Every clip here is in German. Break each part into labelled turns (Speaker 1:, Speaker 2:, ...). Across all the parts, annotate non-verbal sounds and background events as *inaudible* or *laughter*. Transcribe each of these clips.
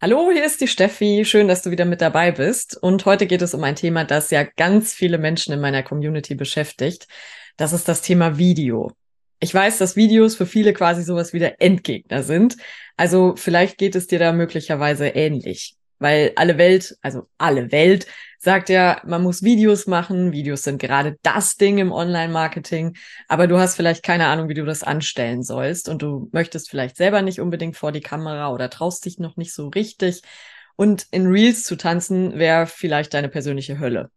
Speaker 1: Hallo, hier ist die Steffi. Schön, dass du wieder mit dabei bist. Und heute geht es um ein Thema, das ja ganz viele Menschen in meiner Community beschäftigt. Das ist das Thema Video. Ich weiß, dass Videos für viele quasi sowas wie der Endgegner sind. Also vielleicht geht es dir da möglicherweise ähnlich. Weil alle Welt, also alle Welt, sagt ja, man muss Videos machen. Videos sind gerade das Ding im Online-Marketing. Aber du hast vielleicht keine Ahnung, wie du das anstellen sollst. Und du möchtest vielleicht selber nicht unbedingt vor die Kamera oder traust dich noch nicht so richtig. Und in Reels zu tanzen wäre vielleicht deine persönliche Hölle.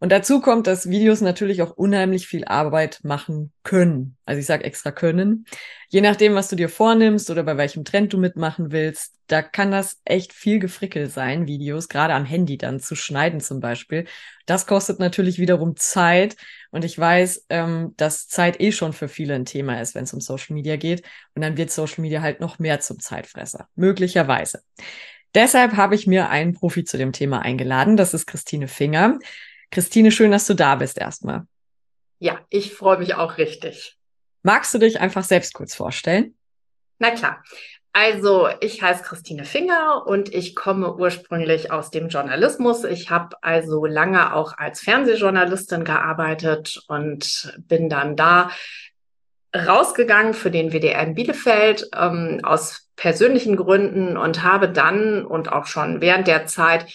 Speaker 1: Und dazu kommt, dass Videos natürlich auch unheimlich viel Arbeit machen können. Also ich sage extra können. Je nachdem, was du dir vornimmst oder bei welchem Trend du mitmachen willst, da kann das echt viel Gefrickel sein, Videos, gerade am Handy dann zu schneiden zum Beispiel. Das kostet natürlich wiederum Zeit. Und ich weiß, ähm, dass Zeit eh schon für viele ein Thema ist, wenn es um Social Media geht. Und dann wird Social Media halt noch mehr zum Zeitfresser. Möglicherweise. Deshalb habe ich mir einen Profi zu dem Thema eingeladen. Das ist Christine Finger. Christine, schön, dass du da bist erstmal.
Speaker 2: Ja, ich freue mich auch richtig.
Speaker 1: Magst du dich einfach selbst kurz vorstellen?
Speaker 2: Na klar. Also, ich heiße Christine Finger und ich komme ursprünglich aus dem Journalismus. Ich habe also lange auch als Fernsehjournalistin gearbeitet und bin dann da rausgegangen für den WDR in Bielefeld ähm, aus persönlichen Gründen und habe dann und auch schon während der Zeit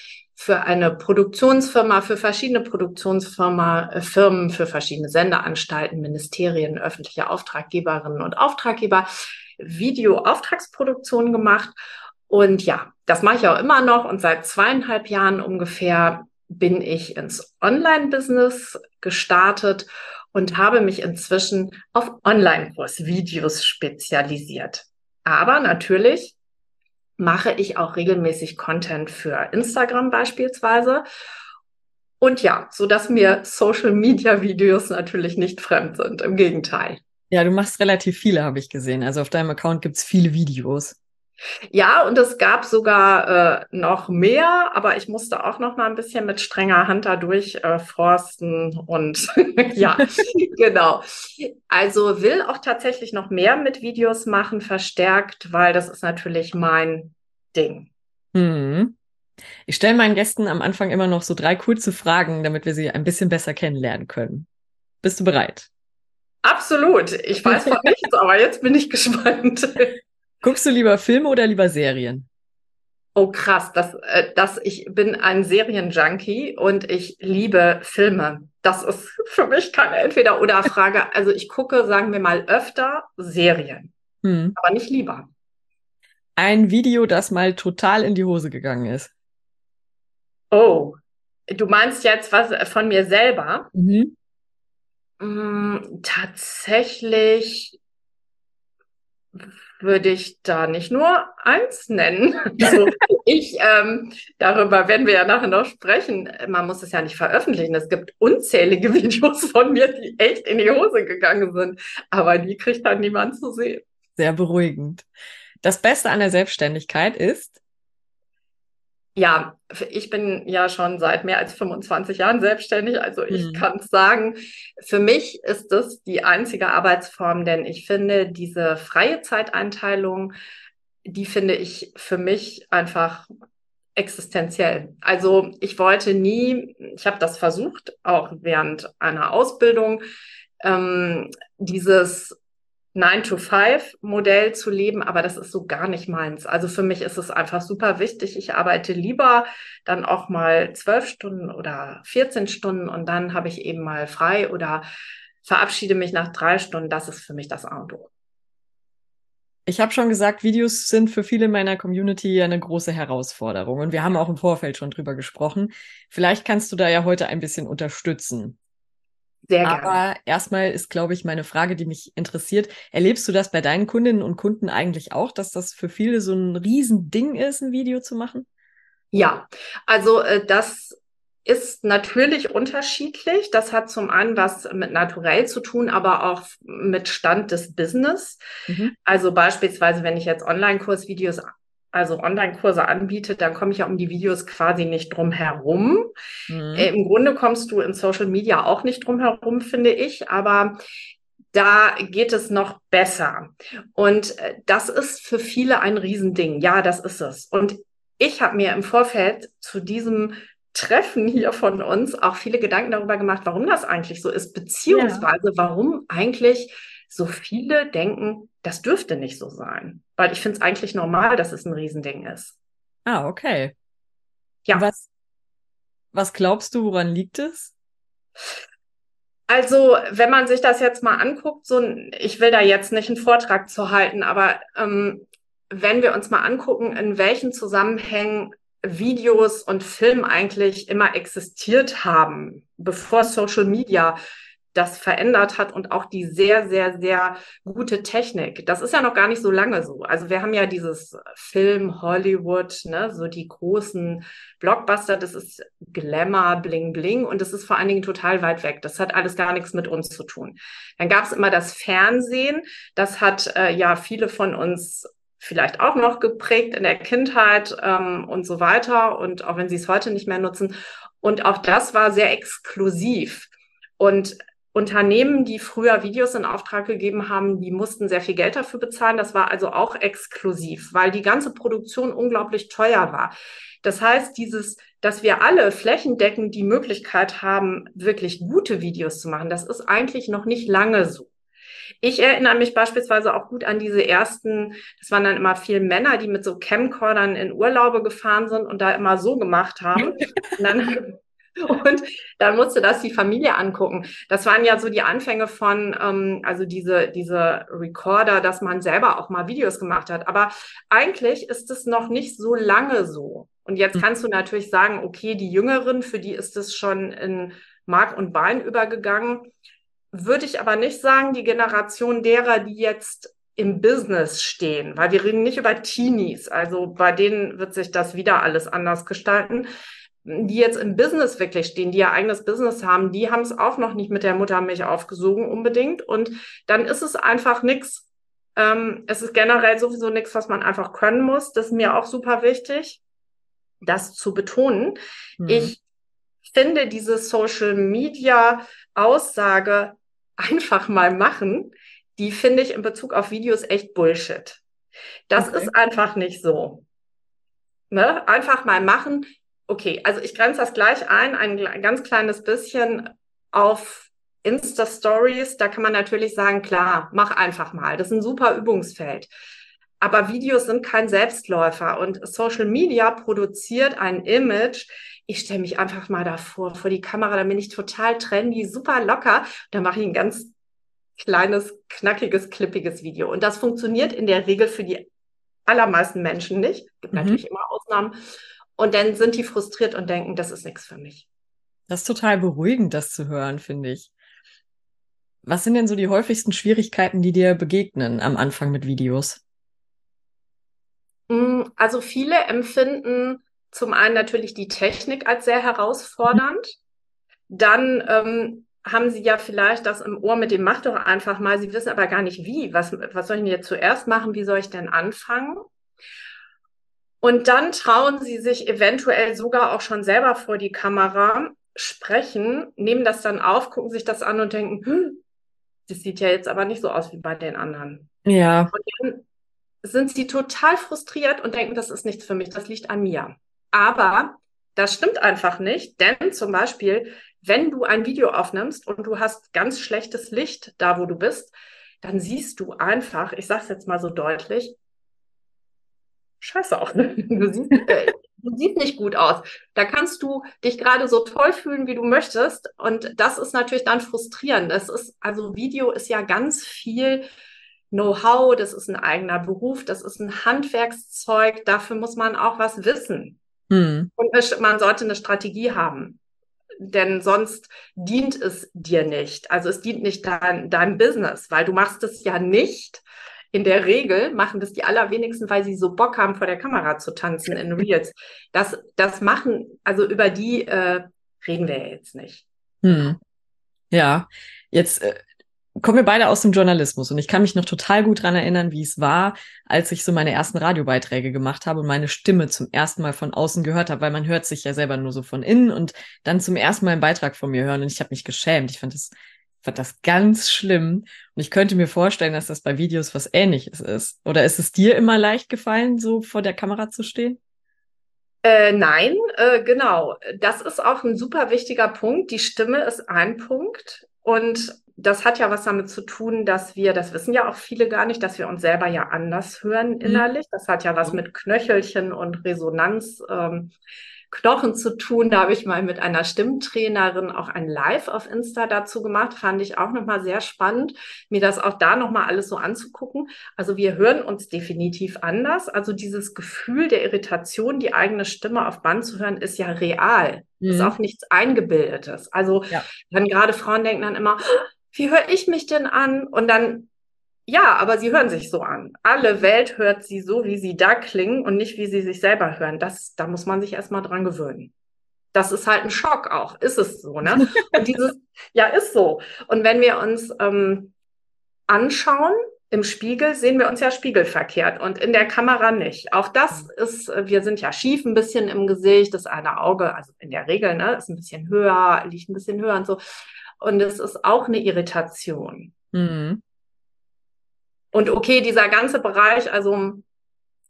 Speaker 2: für eine Produktionsfirma, für verschiedene Produktionsfirmen, äh, Firmen, für verschiedene Sendeanstalten, Ministerien, öffentliche Auftraggeberinnen und Auftraggeber Videoauftragsproduktionen gemacht. Und ja, das mache ich auch immer noch. Und seit zweieinhalb Jahren ungefähr bin ich ins Online-Business gestartet und habe mich inzwischen auf Online-Kurs-Videos spezialisiert. Aber natürlich mache ich auch regelmäßig Content für Instagram beispielsweise. Und ja, so dass mir Social Media Videos natürlich nicht fremd sind. Im Gegenteil.
Speaker 1: Ja, du machst relativ viele, habe ich gesehen. Also auf deinem Account gibt's viele Videos.
Speaker 2: Ja, und es gab sogar äh, noch mehr, aber ich musste auch noch mal ein bisschen mit strenger Hand da durchforsten äh, und *laughs* ja, *laughs* genau. Also will auch tatsächlich noch mehr mit Videos machen, verstärkt, weil das ist natürlich mein Ding.
Speaker 1: Hm. Ich stelle meinen Gästen am Anfang immer noch so drei kurze Fragen, damit wir sie ein bisschen besser kennenlernen können. Bist du bereit?
Speaker 2: Absolut. Ich weiß von nichts, aber jetzt bin ich gespannt. *laughs*
Speaker 1: Guckst du lieber Filme oder lieber Serien?
Speaker 2: Oh krass, das, äh, das, ich bin ein Serienjunkie und ich liebe Filme. Das ist *laughs* für mich keine Entweder-oder-Frage. Also ich gucke, sagen wir mal, öfter Serien, hm. aber nicht lieber.
Speaker 1: Ein Video, das mal total in die Hose gegangen ist.
Speaker 2: Oh, du meinst jetzt was von mir selber? Mhm. Mm, tatsächlich würde ich da nicht nur eins nennen. *laughs* Also ich, ähm, darüber werden wir ja nachher noch sprechen. Man muss es ja nicht veröffentlichen. Es gibt unzählige *laughs* Videos von mir, die echt in die Hose gegangen sind. Aber die kriegt dann niemand zu sehen.
Speaker 1: Sehr beruhigend. Das Beste an der Selbstständigkeit ist,
Speaker 2: ja, ich bin ja schon seit mehr als 25 Jahren selbstständig, also ich mhm. kann sagen, für mich ist das die einzige Arbeitsform, denn ich finde diese freie Zeiteinteilung, die finde ich für mich einfach existenziell. Also ich wollte nie, ich habe das versucht, auch während einer Ausbildung, ähm, dieses 9-to-5-Modell zu leben, aber das ist so gar nicht meins. Also für mich ist es einfach super wichtig. Ich arbeite lieber dann auch mal zwölf Stunden oder 14 Stunden und dann habe ich eben mal frei oder verabschiede mich nach drei Stunden. Das ist für mich das A und O.
Speaker 1: Ich habe schon gesagt, Videos sind für viele in meiner Community eine große Herausforderung und wir haben auch im Vorfeld schon drüber gesprochen. Vielleicht kannst du da ja heute ein bisschen unterstützen.
Speaker 2: Sehr
Speaker 1: gerne. Aber erstmal ist, glaube ich, meine Frage, die mich interessiert. Erlebst du das bei deinen Kundinnen und Kunden eigentlich auch, dass das für viele so ein Riesending ist, ein Video zu machen?
Speaker 2: Ja, also äh, das ist natürlich unterschiedlich. Das hat zum einen was mit Naturell zu tun, aber auch mit Stand des Business. Mhm. Also beispielsweise, wenn ich jetzt Online-Kursvideos, also Online-Kurse anbiete, dann komme ich ja um die Videos quasi nicht drum herum. Mhm. Äh, Im Grunde kommst du in Social Media auch nicht drum herum, finde ich, aber da geht es noch besser. Und äh, das ist für viele ein Riesending. Ja, das ist es. Und ich habe mir im Vorfeld zu diesem Treffen hier von uns auch viele Gedanken darüber gemacht, warum das eigentlich so ist, beziehungsweise ja. warum eigentlich so viele denken, das dürfte nicht so sein. Weil ich finde es eigentlich normal, dass es ein Riesending ist.
Speaker 1: Ah, okay. Ja. Was, was glaubst du, woran liegt es?
Speaker 2: Also, wenn man sich das jetzt mal anguckt, so ich will da jetzt nicht einen Vortrag zu halten, aber ähm, wenn wir uns mal angucken, in welchen Zusammenhängen Videos und Film eigentlich immer existiert haben, bevor Social Media das verändert hat und auch die sehr, sehr, sehr gute Technik. Das ist ja noch gar nicht so lange so. Also wir haben ja dieses Film Hollywood, ne, so die großen Blockbuster, das ist Glamour, Bling Bling und das ist vor allen Dingen total weit weg. Das hat alles gar nichts mit uns zu tun. Dann gab es immer das Fernsehen, das hat äh, ja viele von uns vielleicht auch noch geprägt in der Kindheit ähm, und so weiter. Und auch wenn sie es heute nicht mehr nutzen. Und auch das war sehr exklusiv. Und Unternehmen, die früher Videos in Auftrag gegeben haben, die mussten sehr viel Geld dafür bezahlen. Das war also auch exklusiv, weil die ganze Produktion unglaublich teuer war. Das heißt, dieses, dass wir alle flächendeckend die Möglichkeit haben, wirklich gute Videos zu machen, das ist eigentlich noch nicht lange so. Ich erinnere mich beispielsweise auch gut an diese ersten, das waren dann immer viele Männer, die mit so Camcordern in Urlaube gefahren sind und da immer so gemacht haben. *laughs* und dann und dann musste das die Familie angucken. Das waren ja so die Anfänge von, ähm, also diese, diese Recorder, dass man selber auch mal Videos gemacht hat. Aber eigentlich ist es noch nicht so lange so. Und jetzt hm. kannst du natürlich sagen, okay, die Jüngeren, für die ist es schon in Mark und Bein übergegangen würde ich aber nicht sagen, die Generation derer, die jetzt im Business stehen, weil wir reden nicht über Teenies, also bei denen wird sich das wieder alles anders gestalten. Die jetzt im Business wirklich stehen, die ihr eigenes Business haben, die haben es auch noch nicht mit der Muttermilch aufgesogen unbedingt. Und dann ist es einfach nichts. Ähm, es ist generell sowieso nichts, was man einfach können muss. Das ist mir auch super wichtig, das zu betonen. Mhm. Ich finde diese Social Media Aussage, einfach mal machen, die finde ich in Bezug auf Videos echt Bullshit. Das okay. ist einfach nicht so. Ne? Einfach mal machen. Okay, also ich grenze das gleich ein, ein ganz kleines bisschen auf Insta-Stories. Da kann man natürlich sagen, klar, mach einfach mal. Das ist ein super Übungsfeld. Aber Videos sind kein Selbstläufer und Social Media produziert ein Image. Ich stelle mich einfach mal davor, vor die Kamera, da bin ich total trendy, super locker. Da mache ich ein ganz kleines, knackiges, klippiges Video. Und das funktioniert in der Regel für die allermeisten Menschen nicht. Gibt mhm. natürlich immer Ausnahmen. Und dann sind die frustriert und denken, das ist nichts für mich.
Speaker 1: Das ist total beruhigend, das zu hören, finde ich. Was sind denn so die häufigsten Schwierigkeiten, die dir begegnen am Anfang mit Videos?
Speaker 2: Mm, also viele empfinden zum einen natürlich die Technik als sehr herausfordernd. Dann ähm, haben sie ja vielleicht das im Ohr mit dem Mach doch einfach mal. Sie wissen aber gar nicht wie. Was, was soll ich denn jetzt zuerst machen? Wie soll ich denn anfangen? Und dann trauen sie sich eventuell sogar auch schon selber vor die Kamera, sprechen, nehmen das dann auf, gucken sich das an und denken, hm, das sieht ja jetzt aber nicht so aus wie bei den anderen.
Speaker 1: Ja.
Speaker 2: Und dann sind sie total frustriert und denken, das ist nichts für mich, das liegt an mir. Aber das stimmt einfach nicht, denn zum Beispiel, wenn du ein Video aufnimmst und du hast ganz schlechtes Licht da, wo du bist, dann siehst du einfach, ich sage es jetzt mal so deutlich, scheiße auch. *laughs* Du siehst, äh, du siehst nicht gut aus. Da kannst du dich gerade so toll fühlen, wie du möchtest. Und das ist natürlich dann frustrierend. Das ist, also Video ist ja ganz viel Know-how, das ist ein eigener Beruf, das ist ein Handwerkszeug, dafür muss man auch was wissen. Hm. Und man sollte eine Strategie haben. denn sonst dient es dir nicht. Also es dient nicht dein, deinem Business, weil du machst es ja nicht. In der Regel machen das die allerwenigsten, weil sie so Bock haben, vor der Kamera zu tanzen in Reels. Das, das machen, also über die äh, reden wir ja jetzt nicht.
Speaker 1: Hm. Ja, jetzt äh, kommen wir beide aus dem Journalismus und ich kann mich noch total gut dran erinnern, wie es war, als ich so meine ersten Radiobeiträge gemacht habe und meine Stimme zum ersten Mal von außen gehört habe, weil man hört sich ja selber nur so von innen und dann zum ersten Mal einen Beitrag von mir hören und ich habe mich geschämt. Ich fand das, fand das ganz schlimm und ich könnte mir vorstellen, dass das bei Videos was Ähnliches ist. Oder ist es dir immer leicht gefallen, so vor der Kamera zu stehen?
Speaker 2: Äh, nein, äh, genau. Das ist auch ein super wichtiger Punkt. Die Stimme ist ein Punkt. Und das hat ja was damit zu tun, dass wir, das wissen ja auch viele gar nicht, dass wir uns selber ja anders hören mhm. innerlich. Das hat ja was mit Knöchelchen und Resonanz. Ähm, Knochen zu tun. Da habe ich mal mit einer Stimmtrainerin auch ein Live auf Insta dazu gemacht. Fand ich auch nochmal sehr spannend, mir das auch da nochmal alles so anzugucken. Also wir hören uns definitiv anders. Also dieses Gefühl der Irritation, die eigene Stimme auf Band zu hören, ist ja real. Mhm. Ist auch nichts Eingebildetes. Also ja. dann gerade Frauen denken dann immer, wie höre ich mich denn an? Und dann ja, aber sie hören sich so an. Alle Welt hört sie so, wie sie da klingen und nicht, wie sie sich selber hören. Das, da muss man sich erstmal dran gewöhnen. Das ist halt ein Schock auch. Ist es so, ne? *laughs* Und dieses, ja, ist so. Und wenn wir uns ähm, anschauen, im Spiegel sehen wir uns ja spiegelverkehrt und in der Kamera nicht. Auch das mhm. ist, äh, wir sind ja schief ein bisschen im Gesicht. Das eine Auge, also in der Regel, ne, ist ein bisschen höher, liegt ein bisschen höher und so. Und es ist auch eine Irritation. Mhm. Und okay, dieser ganze Bereich, also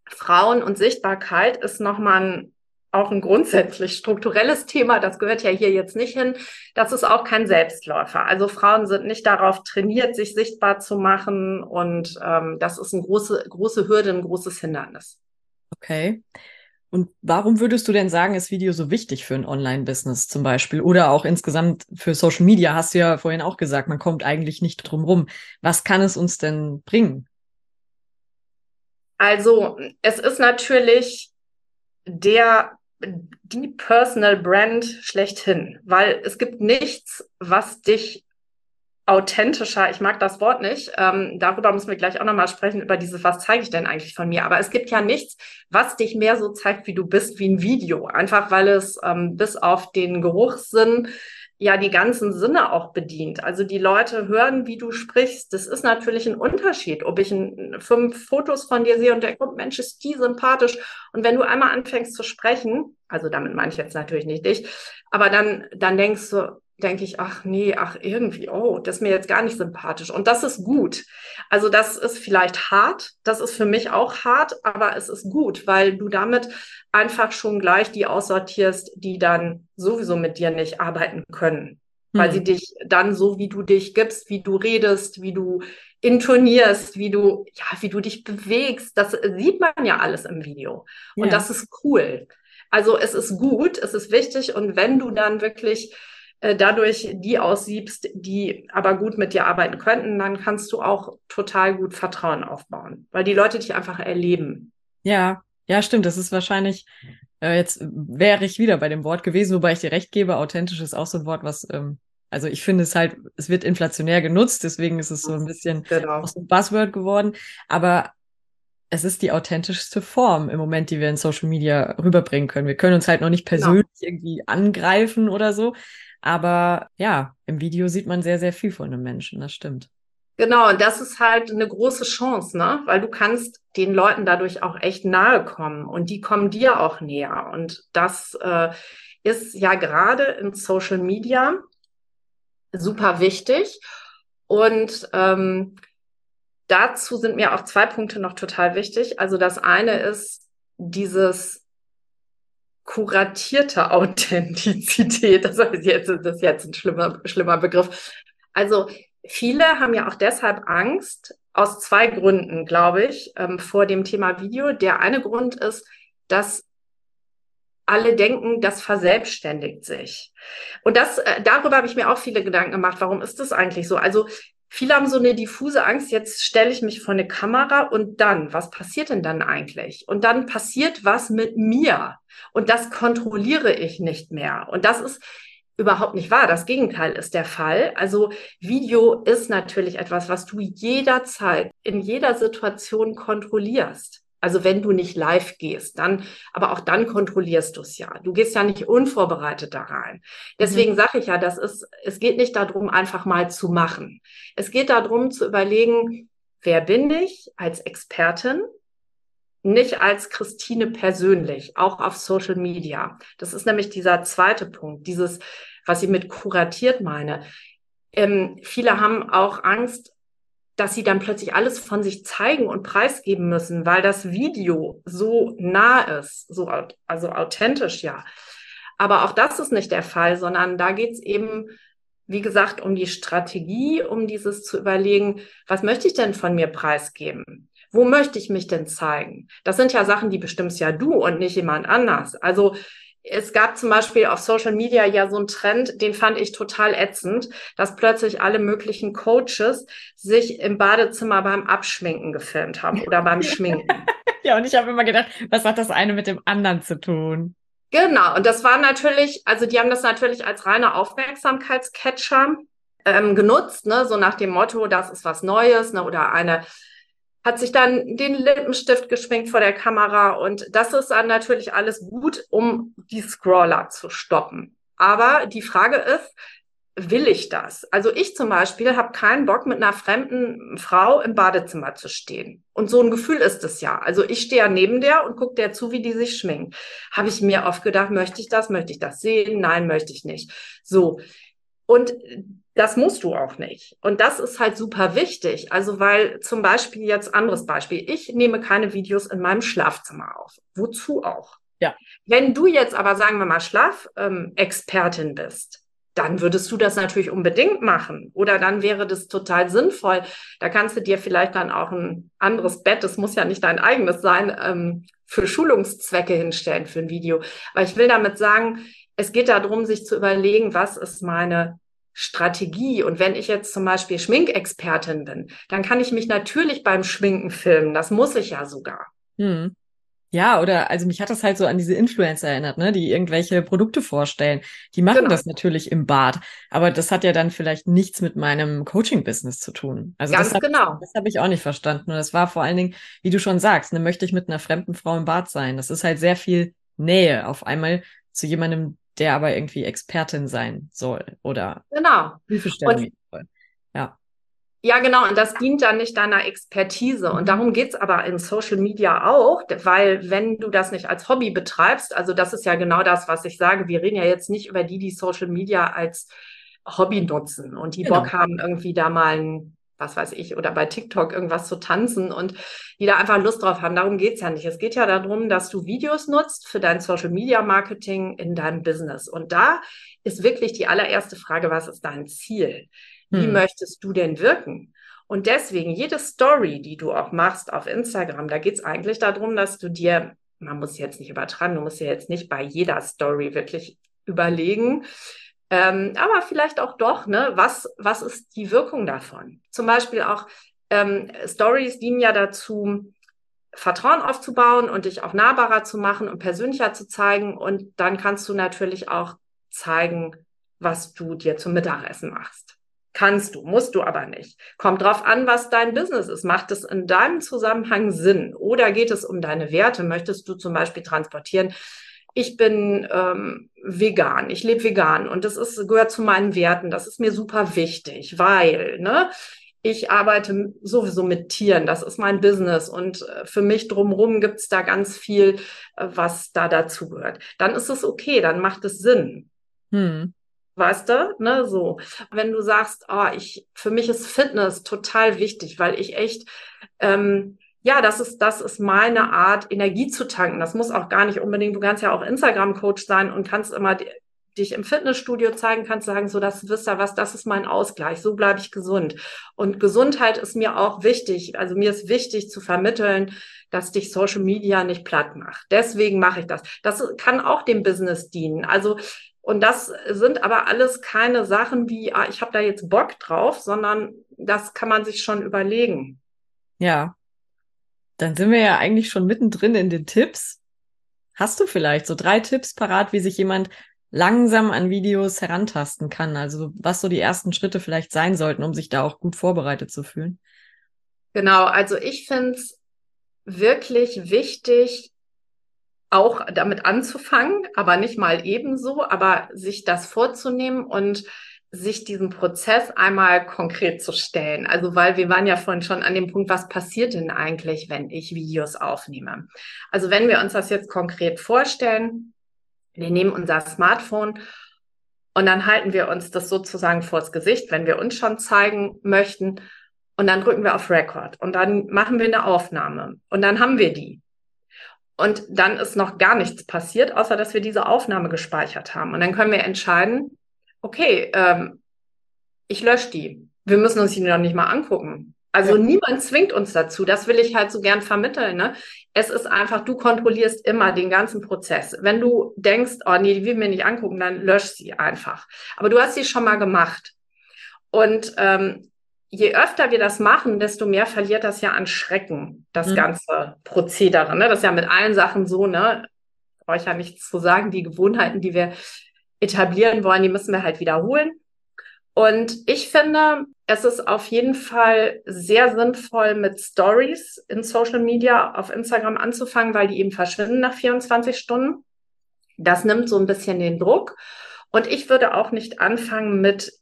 Speaker 2: Frauen und Sichtbarkeit ist nochmal ein, auch ein grundsätzlich strukturelles Thema. Das gehört ja hier jetzt nicht hin. Das ist auch kein Selbstläufer. Also Frauen sind nicht darauf trainiert, sich sichtbar zu machen. Und ähm, das ist eine große, große Hürde, ein großes Hindernis.
Speaker 1: Okay. Und warum würdest du denn sagen, ist Video so wichtig für ein Online-Business zum Beispiel oder auch insgesamt für Social Media? Hast du ja vorhin auch gesagt, man kommt eigentlich nicht drum rum. Was kann es uns denn bringen?
Speaker 2: Also, es ist natürlich der, die Personal Brand schlechthin, weil es gibt nichts, was dich authentischer, ich mag das Wort nicht, ähm, darüber müssen wir gleich auch nochmal sprechen, über dieses, was zeige ich denn eigentlich von mir. Aber es gibt ja nichts, was dich mehr so zeigt, wie du bist, wie ein Video. Einfach weil es ähm, bis auf den Geruchssinn ja die ganzen Sinne auch bedient. Also die Leute hören, wie du sprichst. Das ist natürlich ein Unterschied, ob ich ein, fünf Fotos von dir sehe und denke, oh Mensch, ist die sympathisch. Und wenn du einmal anfängst zu sprechen, also damit meine ich jetzt natürlich nicht dich, aber dann, dann denkst du, denke ich, ach nee, ach irgendwie, oh, das ist mir jetzt gar nicht sympathisch. Und das ist gut. Also das ist vielleicht hart, das ist für mich auch hart, aber es ist gut, weil du damit einfach schon gleich die aussortierst, die dann sowieso mit dir nicht arbeiten können. Hm. Weil sie dich dann so, wie du dich gibst, wie du redest, wie du intonierst, wie du, ja, wie du dich bewegst, das sieht man ja alles im Video. Und ja. das ist cool. Also es ist gut, es ist wichtig. Und wenn du dann wirklich äh, dadurch die aussiebst, die aber gut mit dir arbeiten könnten, dann kannst du auch total gut Vertrauen aufbauen, weil die Leute dich einfach erleben.
Speaker 1: Ja, ja, stimmt. Das ist wahrscheinlich, äh, jetzt wäre ich wieder bei dem Wort gewesen, wobei ich dir recht gebe, authentisch ist auch so ein Wort, was, ähm, also ich finde es halt, es wird inflationär genutzt, deswegen ist es so ein bisschen genau. auch so ein Buzzword geworden. Aber es ist die authentischste Form im Moment, die wir in Social Media rüberbringen können. Wir können uns halt noch nicht genau. persönlich genau. irgendwie angreifen oder so, aber ja, im Video sieht man sehr, sehr viel von einem Menschen, das stimmt.
Speaker 2: Genau, und das ist halt eine große Chance, ne? Weil du kannst den Leuten dadurch auch echt nahe kommen und die kommen dir auch näher. Und das äh, ist ja gerade in Social Media super wichtig. Und ähm, dazu sind mir auch zwei Punkte noch total wichtig. Also das eine ist dieses kuratierte Authentizität. Das ist jetzt, das ist jetzt ein schlimmer, schlimmer Begriff. Also viele haben ja auch deshalb Angst, aus zwei Gründen, glaube ich, ähm, vor dem Thema Video. Der eine Grund ist, dass alle denken, das verselbstständigt sich. Und das, äh, darüber habe ich mir auch viele Gedanken gemacht. Warum ist das eigentlich so? Also Viele haben so eine diffuse Angst, jetzt stelle ich mich vor eine Kamera und dann, was passiert denn dann eigentlich? Und dann passiert was mit mir und das kontrolliere ich nicht mehr. Und das ist überhaupt nicht wahr. Das Gegenteil ist der Fall. Also Video ist natürlich etwas, was du jederzeit in jeder Situation kontrollierst. Also wenn du nicht live gehst, dann, aber auch dann kontrollierst du es ja. Du gehst ja nicht unvorbereitet da rein. Deswegen mhm. sage ich ja, das ist, es geht nicht darum, einfach mal zu machen. Es geht darum zu überlegen, wer bin ich als Expertin? Nicht als Christine persönlich, auch auf Social Media. Das ist nämlich dieser zweite Punkt, dieses, was ich mit kuratiert meine. Ähm, viele haben auch Angst, dass sie dann plötzlich alles von sich zeigen und preisgeben müssen, weil das Video so nah ist, so also authentisch ja. Aber auch das ist nicht der Fall, sondern da geht es eben, wie gesagt, um die Strategie, um dieses zu überlegen, was möchte ich denn von mir preisgeben? Wo möchte ich mich denn zeigen? Das sind ja Sachen, die bestimmst ja du und nicht jemand anders. Also es gab zum Beispiel auf Social Media ja so einen Trend, den fand ich total ätzend, dass plötzlich alle möglichen Coaches sich im Badezimmer beim Abschminken gefilmt haben oder beim Schminken. *laughs*
Speaker 1: ja, und ich habe immer gedacht, was hat das eine mit dem anderen zu tun?
Speaker 2: Genau, und das war natürlich, also die haben das natürlich als reine Aufmerksamkeitscatcher ähm, genutzt, ne, so nach dem Motto, das ist was Neues, ne, oder eine hat sich dann den Lippenstift geschminkt vor der Kamera und das ist dann natürlich alles gut, um die Scroller zu stoppen. Aber die Frage ist, will ich das? Also ich zum Beispiel habe keinen Bock, mit einer fremden Frau im Badezimmer zu stehen. Und so ein Gefühl ist es ja. Also ich stehe ja neben der und gucke der zu, wie die sich schminkt. Habe ich mir oft gedacht, möchte ich das? Möchte ich das sehen? Nein, möchte ich nicht. So. Und das musst du auch nicht. Und das ist halt super wichtig. Also, weil zum Beispiel jetzt anderes Beispiel. Ich nehme keine Videos in meinem Schlafzimmer auf. Wozu auch?
Speaker 1: Ja.
Speaker 2: Wenn du jetzt aber, sagen wir mal, Schlafexpertin ähm, bist, dann würdest du das natürlich unbedingt machen. Oder dann wäre das total sinnvoll. Da kannst du dir vielleicht dann auch ein anderes Bett, das muss ja nicht dein eigenes sein, ähm, für Schulungszwecke hinstellen für ein Video. Aber ich will damit sagen, es geht darum, sich zu überlegen, was ist meine Strategie. Und wenn ich jetzt zum Beispiel Schminkexpertin bin, dann kann ich mich natürlich beim Schminken filmen. Das muss ich ja sogar.
Speaker 1: Hm. Ja, oder also mich hat das halt so an diese Influencer erinnert, ne, die irgendwelche Produkte vorstellen. Die machen genau. das natürlich im Bad, aber das hat ja dann vielleicht nichts mit meinem Coaching-Business zu tun. Also
Speaker 2: Ganz
Speaker 1: das hab,
Speaker 2: genau.
Speaker 1: Das habe ich auch nicht verstanden. Und das war vor allen Dingen, wie du schon sagst, ne, möchte ich mit einer fremden Frau im Bad sein. Das ist halt sehr viel Nähe auf einmal zu jemandem, der aber irgendwie Expertin sein soll oder
Speaker 2: genau.
Speaker 1: Hilfestellung soll. Ja.
Speaker 2: Ja, genau. Und das dient dann nicht deiner Expertise. Und mhm. darum geht's aber in Social Media auch, weil wenn du das nicht als Hobby betreibst, also das ist ja genau das, was ich sage. Wir reden ja jetzt nicht über die, die Social Media als Hobby nutzen und die genau. Bock haben, irgendwie da mal ein was weiß ich, oder bei TikTok irgendwas zu tanzen und die da einfach Lust drauf haben. Darum geht's ja nicht. Es geht ja darum, dass du Videos nutzt für dein Social Media Marketing in deinem Business. Und da ist wirklich die allererste Frage, was ist dein Ziel? Wie hm. möchtest du denn wirken? Und deswegen, jede Story, die du auch machst auf Instagram, da geht's eigentlich darum, dass du dir, man muss jetzt nicht übertreiben, du musst ja jetzt nicht bei jeder Story wirklich überlegen, ähm, aber vielleicht auch doch, ne? Was, was ist die Wirkung davon? Zum Beispiel auch ähm, Stories dienen ja dazu, Vertrauen aufzubauen und dich auch nahbarer zu machen und persönlicher zu zeigen. Und dann kannst du natürlich auch zeigen, was du dir zum Mittagessen machst. Kannst du, musst du aber nicht. Kommt drauf an, was dein Business ist. Macht es in deinem Zusammenhang Sinn? Oder geht es um deine Werte? Möchtest du zum Beispiel transportieren, ich bin ähm, vegan, ich lebe vegan und das ist, gehört zu meinen Werten, das ist mir super wichtig, weil, ne, ich arbeite sowieso mit Tieren, das ist mein Business und äh, für mich drumherum gibt's da ganz viel, äh, was da dazu gehört. Dann ist es okay, dann macht es Sinn. Hm. Weißt du, ne, so. Wenn du sagst, oh, ich, für mich ist Fitness total wichtig, weil ich echt ähm, ja, das ist, das ist meine Art, Energie zu tanken. Das muss auch gar nicht unbedingt, du kannst ja auch Instagram-Coach sein und kannst immer dich im Fitnessstudio zeigen, kannst sagen, so, das wisst ihr was, das ist mein Ausgleich, so bleibe ich gesund. Und Gesundheit ist mir auch wichtig. Also mir ist wichtig zu vermitteln, dass dich Social Media nicht platt macht. Deswegen mache ich das. Das kann auch dem Business dienen. Also und das sind aber alles keine Sachen wie, ah, ich habe da jetzt Bock drauf, sondern das kann man sich schon überlegen.
Speaker 1: Ja, dann sind wir ja eigentlich schon mittendrin in den Tipps. Hast du vielleicht so drei Tipps parat, wie sich jemand langsam an Videos herantasten kann? Also was so die ersten Schritte vielleicht sein sollten, um sich da auch gut vorbereitet zu fühlen?
Speaker 2: Genau, also ich finde es wirklich wichtig, auch damit anzufangen, aber nicht mal ebenso, aber sich das vorzunehmen und sich diesen Prozess einmal konkret zu stellen. Also, weil wir waren ja vorhin schon an dem Punkt, was passiert denn eigentlich, wenn ich Videos aufnehme? Also, wenn wir uns das jetzt konkret vorstellen, wir nehmen unser Smartphone und dann halten wir uns das sozusagen vors Gesicht, wenn wir uns schon zeigen möchten. Und dann drücken wir auf Record und dann machen wir eine Aufnahme und dann haben wir die. Und dann ist noch gar nichts passiert, außer dass wir diese Aufnahme gespeichert haben. Und dann können wir entscheiden, okay, ähm, ich lösche die. Wir müssen uns die noch nicht mal angucken. Also ja. niemand zwingt uns dazu. Das will ich halt so gern vermitteln. Ne? Es ist einfach, du kontrollierst immer den ganzen Prozess. Wenn du denkst, oh nee, die will mir nicht angucken, dann lösch sie einfach. Aber du hast sie schon mal gemacht. Und ähm, je öfter wir das machen, desto mehr verliert das ja an Schrecken, das mhm. ganze Prozedere. Ne? Das ist ja mit allen Sachen so, ne? Brauche ich ja nichts zu sagen. Die Gewohnheiten, die wir etablieren wollen, die müssen wir halt wiederholen. Und ich finde, es ist auf jeden Fall sehr sinnvoll, mit Stories in Social Media auf Instagram anzufangen, weil die eben verschwinden nach 24 Stunden. Das nimmt so ein bisschen den Druck. Und ich würde auch nicht anfangen mit,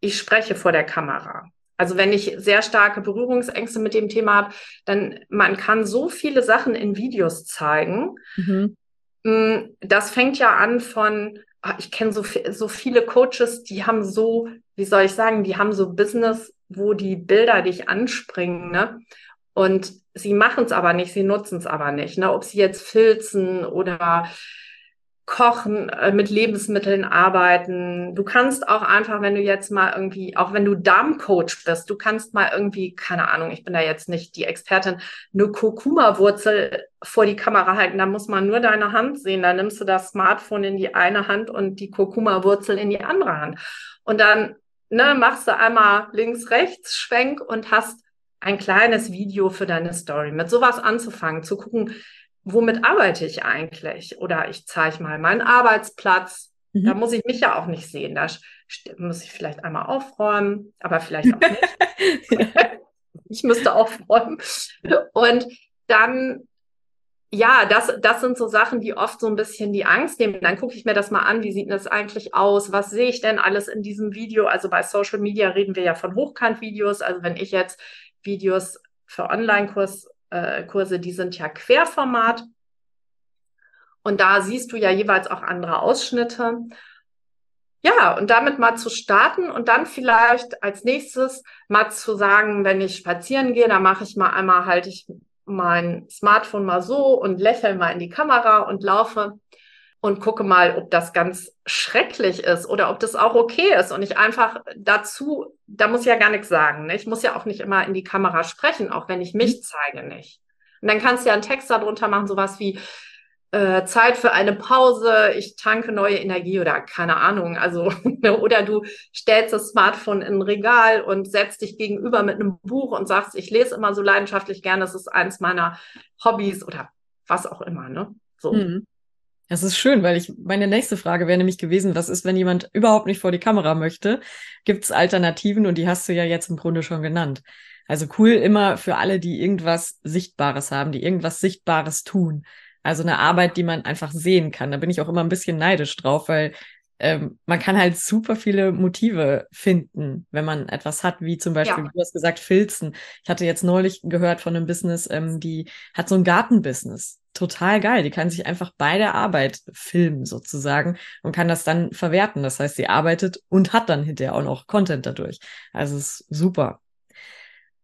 Speaker 2: ich spreche vor der Kamera. Also wenn ich sehr starke Berührungsängste mit dem Thema habe, dann man kann so viele Sachen in Videos zeigen. Mhm. Mm, das fängt ja an von ich kenne so, so viele Coaches, die haben so, wie soll ich sagen, die haben so Business, wo die Bilder dich anspringen, ne? Und sie machen es aber nicht, sie nutzen es aber nicht, ne? Ob sie jetzt filzen oder kochen, äh, mit Lebensmitteln arbeiten. Du kannst auch einfach, wenn du jetzt mal irgendwie, auch wenn du Darmcoach bist, du kannst mal irgendwie, keine Ahnung, ich bin da jetzt nicht die Expertin, eine Kurkuma-Wurzel vor die Kamera halten. Da muss man nur deine Hand sehen. Da nimmst du das Smartphone in die eine Hand und die Kurkuma-Wurzel in die andere Hand. Und dann ne, machst du einmal links, rechts, Schwenk und hast ein kleines Video für deine Story. Mit sowas anzufangen, zu gucken, womit arbeite ich eigentlich? Oder ich zeige mal meinen Arbeitsplatz. Mhm. Da muss ich mich ja auch nicht sehen. Da muss ich vielleicht einmal aufräumen, aber vielleicht auch nicht. *laughs* ich müsste aufräumen. Und dann, ja, das, das sind so Sachen, die oft so ein bisschen die Angst nehmen. Dann gucke ich mir das mal an, wie sieht das eigentlich aus? Was sehe ich denn alles in diesem Video? Also bei Social Media reden wir ja von Hochkant-Videos. Also wenn ich jetzt Videos für Online-Kurs äh, Kurse, die sind ja Querformat. Und da siehst du ja jeweils auch andere Ausschnitte. Ja, und damit mal zu starten und dann vielleicht als nächstes mal zu sagen, wenn ich spazieren gehe, dann mache ich mal einmal, halte ich mein Smartphone mal so und lächle mal in die Kamera und laufe und gucke mal, ob das ganz schrecklich ist oder ob das auch okay ist. Und ich einfach dazu, da muss ich ja gar nichts sagen. Ne? Ich muss ja auch nicht immer in die Kamera sprechen, auch wenn ich mich mhm. zeige nicht. Und dann kannst du ja einen Text darunter machen, sowas wie äh, Zeit für eine Pause, ich tanke neue Energie oder keine Ahnung. Also, *laughs* oder du stellst das Smartphone in ein Regal und setzt dich gegenüber mit einem Buch und sagst, ich lese immer so leidenschaftlich gern, das ist eins meiner Hobbys oder was auch immer, ne? So. Mhm.
Speaker 1: Das ist schön, weil ich meine nächste Frage wäre nämlich gewesen, was ist, wenn jemand überhaupt nicht vor die Kamera möchte? Gibt es Alternativen und die hast du ja jetzt im Grunde schon genannt. Also cool immer für alle, die irgendwas Sichtbares haben, die irgendwas Sichtbares tun. Also eine Arbeit, die man einfach sehen kann. Da bin ich auch immer ein bisschen neidisch drauf, weil ähm, man kann halt super viele Motive finden, wenn man etwas hat, wie zum Beispiel, ja. du hast gesagt, Filzen. Ich hatte jetzt neulich gehört von einem Business, ähm, die hat so ein Gartenbusiness total geil. Die kann sich einfach bei der Arbeit filmen sozusagen und kann das dann verwerten. Das heißt, sie arbeitet und hat dann hinterher auch noch Content dadurch. Also es ist super.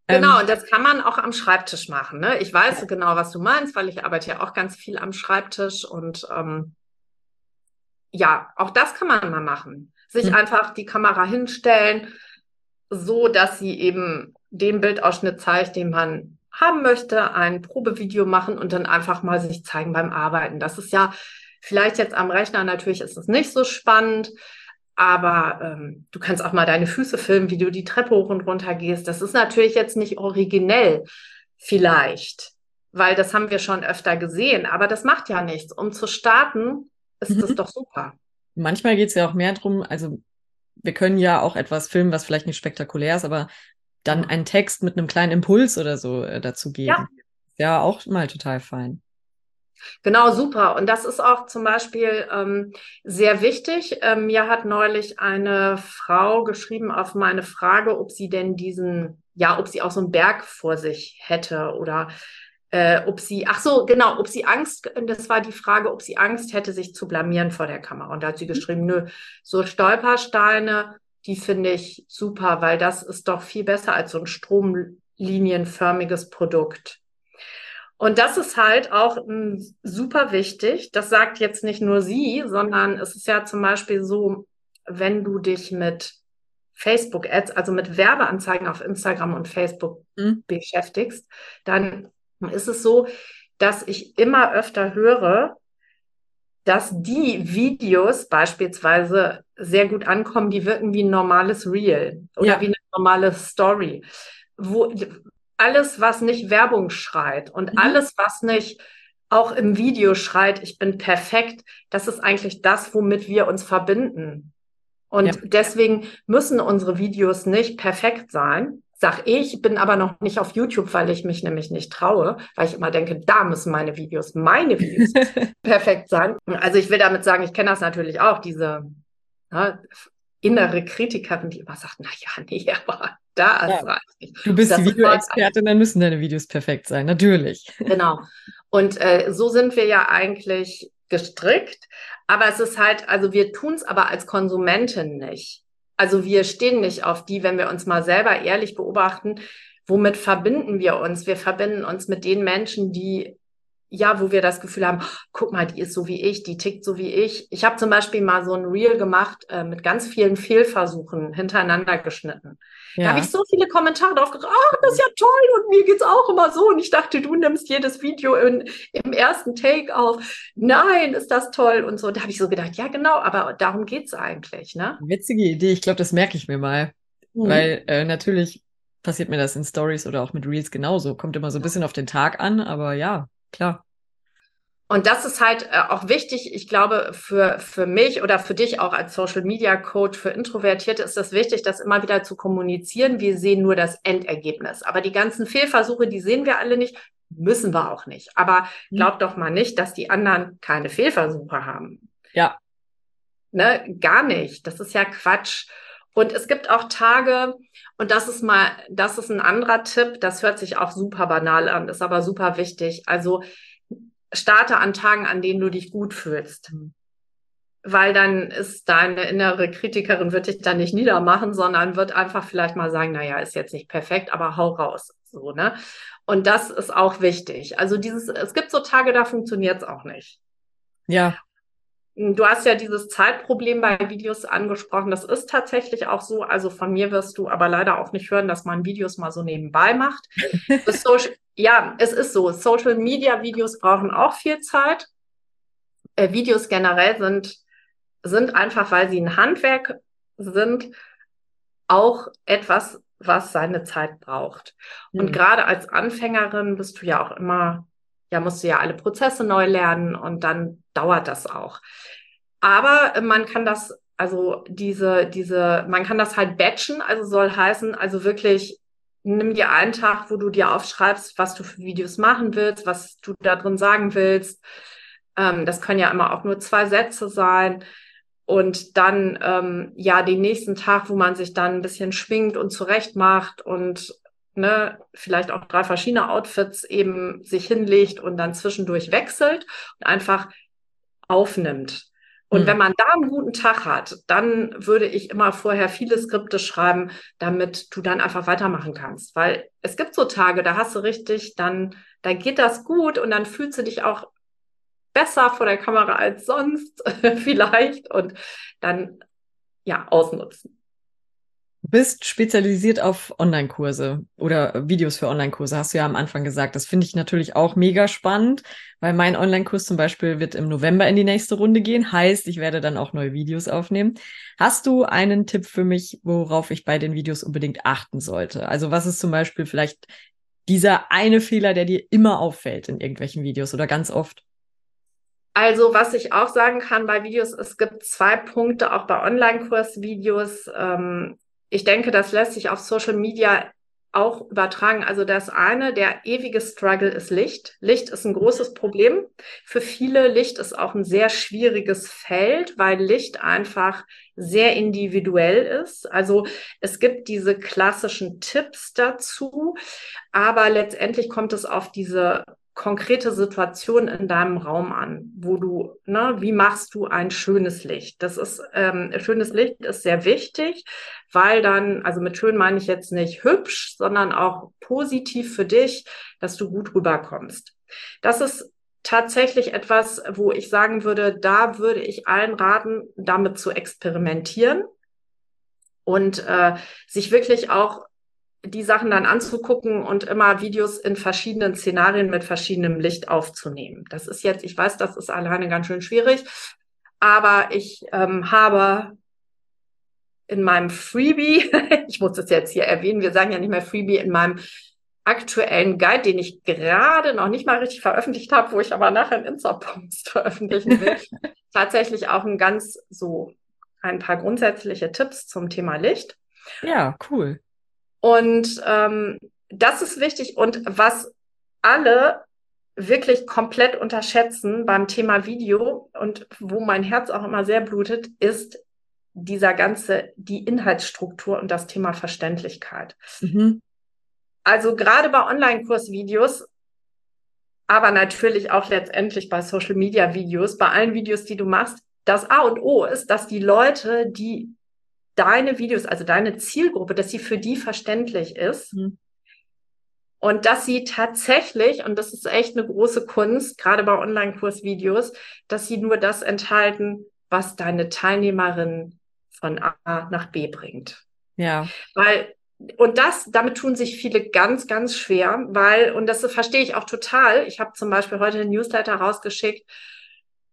Speaker 2: Genau, ähm, und das kann man auch am Schreibtisch machen. Ne? Ich weiß genau, was du meinst, weil ich arbeite ja auch ganz viel am Schreibtisch und ähm, ja, auch das kann man mal machen. Sich mhm. einfach die Kamera hinstellen, so dass sie eben den Bildausschnitt zeigt, den man haben möchte, ein Probevideo machen und dann einfach mal sich zeigen beim Arbeiten. Das ist ja vielleicht jetzt am Rechner, natürlich ist es nicht so spannend, aber ähm, du kannst auch mal deine Füße filmen, wie du die Treppe hoch und runter gehst. Das ist natürlich jetzt nicht originell, vielleicht, weil das haben wir schon öfter gesehen, aber das macht ja nichts. Um zu starten, ist mhm. das doch super.
Speaker 1: manchmal geht es ja auch mehr drum, also wir können ja auch etwas filmen, was vielleicht nicht spektakulär ist, aber dann einen Text mit einem kleinen Impuls oder so äh, dazu geben. Ja. ja, auch mal total fein.
Speaker 2: Genau, super. Und das ist auch zum Beispiel ähm, sehr wichtig. Ähm, mir hat neulich eine Frau geschrieben auf meine Frage, ob sie denn diesen, ja, ob sie auch so einen Berg vor sich hätte oder äh, ob sie, ach so, genau, ob sie Angst, das war die Frage, ob sie Angst hätte, sich zu blamieren vor der Kamera. Und da hat sie mhm. geschrieben, nö, so Stolpersteine, die finde ich super, weil das ist doch viel besser als so ein stromlinienförmiges Produkt. Und das ist halt auch m, super wichtig. Das sagt jetzt nicht nur sie, sondern es ist ja zum Beispiel so, wenn du dich mit Facebook-Ads, also mit Werbeanzeigen auf Instagram und Facebook mhm. beschäftigst, dann ist es so, dass ich immer öfter höre, dass die Videos beispielsweise sehr gut ankommen, die wirken wie ein normales Reel oder ja. wie eine normale Story. Wo alles, was nicht Werbung schreit und mhm. alles, was nicht auch im Video schreit, ich bin perfekt, das ist eigentlich das, womit wir uns verbinden. Und ja. deswegen müssen unsere Videos nicht perfekt sein, sag ich, bin aber noch nicht auf YouTube, weil ich mich nämlich nicht traue, weil ich immer denke, da müssen meine Videos, meine Videos *laughs* perfekt sein. Also ich will damit sagen, ich kenne das natürlich auch, diese ne, innere Kritikerin, die immer sagt, na ja, nee, *laughs* aber da
Speaker 1: ist ja. nicht. Du bist Videoexpertin, dann müssen deine Videos perfekt sein, natürlich. *laughs*
Speaker 2: Genau. Und äh, so sind wir ja eigentlich gestrickt. Aber es ist halt, also wir tun es aber als Konsumentin nicht. Also wir stehen nicht auf die, wenn wir uns mal selber ehrlich beobachten, womit verbinden wir uns? Wir verbinden uns mit den Menschen, die ja, wo wir das Gefühl haben, guck mal, die ist so wie ich, die tickt so wie ich. Ich habe zum Beispiel mal so ein Reel gemacht äh, mit ganz vielen Fehlversuchen hintereinander geschnitten. Ja. Da habe ich so viele Kommentare drauf gekriegt, ach, das ist ja toll und mir geht's auch immer so. Und ich dachte, du nimmst jedes Video in, im ersten Take auf. Nein, ist das toll und so. Da habe ich so gedacht, ja genau, aber darum geht's eigentlich. Ne?
Speaker 1: Witzige Idee, ich glaube, das merke ich mir mal. Mhm. Weil äh, natürlich passiert mir das in Stories oder auch mit Reels genauso. Kommt immer so ein bisschen auf den Tag an, aber ja, klar.
Speaker 2: Und das ist halt äh, auch wichtig. Ich glaube, für, für mich oder für dich auch als Social Media Coach für Introvertierte ist das wichtig, das immer wieder zu kommunizieren. Wir sehen nur das Endergebnis. Aber die ganzen Fehlversuche, die sehen wir alle nicht, müssen wir auch nicht. Aber mhm. glaub doch mal nicht, dass die anderen keine Fehlversuche haben.
Speaker 1: Ja.
Speaker 2: Ne, gar nicht. Das ist ja Quatsch. Und es gibt auch Tage, und das ist mal, das ist ein anderer Tipp, das hört sich auch super banal an, ist aber super wichtig. Also starte an Tagen, an denen du dich gut fühlst. Mhm. Weil dann ist deine innere Kritikerin, wird dich dann nicht niedermachen, sondern wird einfach vielleicht mal sagen, naja, ist jetzt nicht perfekt, aber hau raus. So, ne? Und das ist auch wichtig. Also dieses, es gibt so Tage, da funktioniert es auch nicht.
Speaker 1: Ja.
Speaker 2: Du hast ja dieses Zeitproblem bei Videos angesprochen. Das ist tatsächlich auch so. Also von mir wirst du aber leider auch nicht hören, dass man Videos mal so nebenbei macht. *laughs* Social, ja, es ist so. Social Media Videos brauchen auch viel Zeit. Äh, Videos generell sind, sind einfach, weil sie ein Handwerk sind, auch etwas, was seine Zeit braucht. Mhm. Und gerade als Anfängerin bist du ja auch immer ja, musst du ja alle Prozesse neu lernen und dann dauert das auch. Aber äh, man kann das, also diese, diese, man kann das halt batchen, also soll heißen, also wirklich nimm dir einen Tag, wo du dir aufschreibst, was du für Videos machen willst, was du da drin sagen willst. Ähm, das können ja immer auch nur zwei Sätze sein. Und dann, ähm, ja, den nächsten Tag, wo man sich dann ein bisschen schwingt und zurecht macht und ne, vielleicht auch drei verschiedene Outfits eben sich hinlegt und dann zwischendurch wechselt und einfach aufnimmt. Und mhm. wenn man da einen guten Tag hat, dann würde ich immer vorher viele Skripte schreiben, damit du dann einfach weitermachen kannst. Weil es gibt so Tage, da hast du richtig, dann, da geht das gut und dann fühlst du dich auch besser vor der Kamera als sonst *laughs* vielleicht und dann ja ausnutzen
Speaker 1: bist spezialisiert auf Online-Kurse oder Videos für Online-Kurse, hast du ja am Anfang gesagt. Das finde ich natürlich auch mega spannend, weil mein Online-Kurs zum Beispiel wird im November in die nächste Runde gehen. Heißt, ich werde dann auch neue Videos aufnehmen. Hast du einen Tipp für mich, worauf ich bei den Videos unbedingt achten sollte? Also was ist zum Beispiel vielleicht dieser eine Fehler, der dir immer auffällt in irgendwelchen Videos oder ganz oft?
Speaker 2: Also, was ich auch sagen kann bei Videos, es gibt zwei Punkte, auch bei Online-Kurs-Videos. Ähm, ich denke, das lässt sich auf Social Media auch übertragen. Also das eine, der ewige Struggle ist Licht. Licht ist ein großes Problem. Für viele Licht ist auch ein sehr schwieriges Feld, weil Licht einfach sehr individuell ist. Also es gibt diese klassischen Tipps dazu, aber letztendlich kommt es auf diese konkrete Situation in deinem Raum an, wo du, ne, wie machst du ein schönes Licht? Das ist, ähm, schönes Licht ist sehr wichtig, weil dann, also mit schön meine ich jetzt nicht hübsch, sondern auch positiv für dich, dass du gut rüberkommst. Das ist tatsächlich etwas, wo ich sagen würde, da würde ich allen raten, damit zu experimentieren und äh, sich wirklich auch die Sachen dann anzugucken und immer Videos in verschiedenen Szenarien mit verschiedenem Licht aufzunehmen. Das ist jetzt, ich weiß, das ist alleine ganz schön schwierig, aber ich ähm, habe in meinem Freebie, *laughs* ich muss das jetzt hier erwähnen, wir sagen ja nicht mehr Freebie, in meinem aktuellen Guide, den ich gerade noch nicht mal richtig veröffentlicht habe, wo ich aber nachher einen Insta-Post *laughs* veröffentlichen will, *laughs* tatsächlich auch ein ganz so ein paar grundsätzliche Tipps zum Thema Licht.
Speaker 1: Ja, cool.
Speaker 2: Und ähm, das ist wichtig. Und was alle wirklich komplett unterschätzen beim Thema Video und wo mein Herz auch immer sehr blutet, ist dieser ganze, die Inhaltsstruktur und das Thema Verständlichkeit. Mhm. Also gerade bei Online-Kursvideos, aber natürlich auch letztendlich bei Social-Media-Videos, bei allen Videos, die du machst, das A und O ist, dass die Leute, die deine Videos, also deine Zielgruppe, dass sie für die verständlich ist. Mhm. Und dass sie tatsächlich, und das ist echt eine große Kunst, gerade bei Online-Kursvideos, dass sie nur das enthalten, was deine Teilnehmerin von A nach B bringt.
Speaker 1: Ja.
Speaker 2: Weil, und das, damit tun sich viele ganz, ganz schwer, weil, und das verstehe ich auch total. Ich habe zum Beispiel heute einen Newsletter rausgeschickt,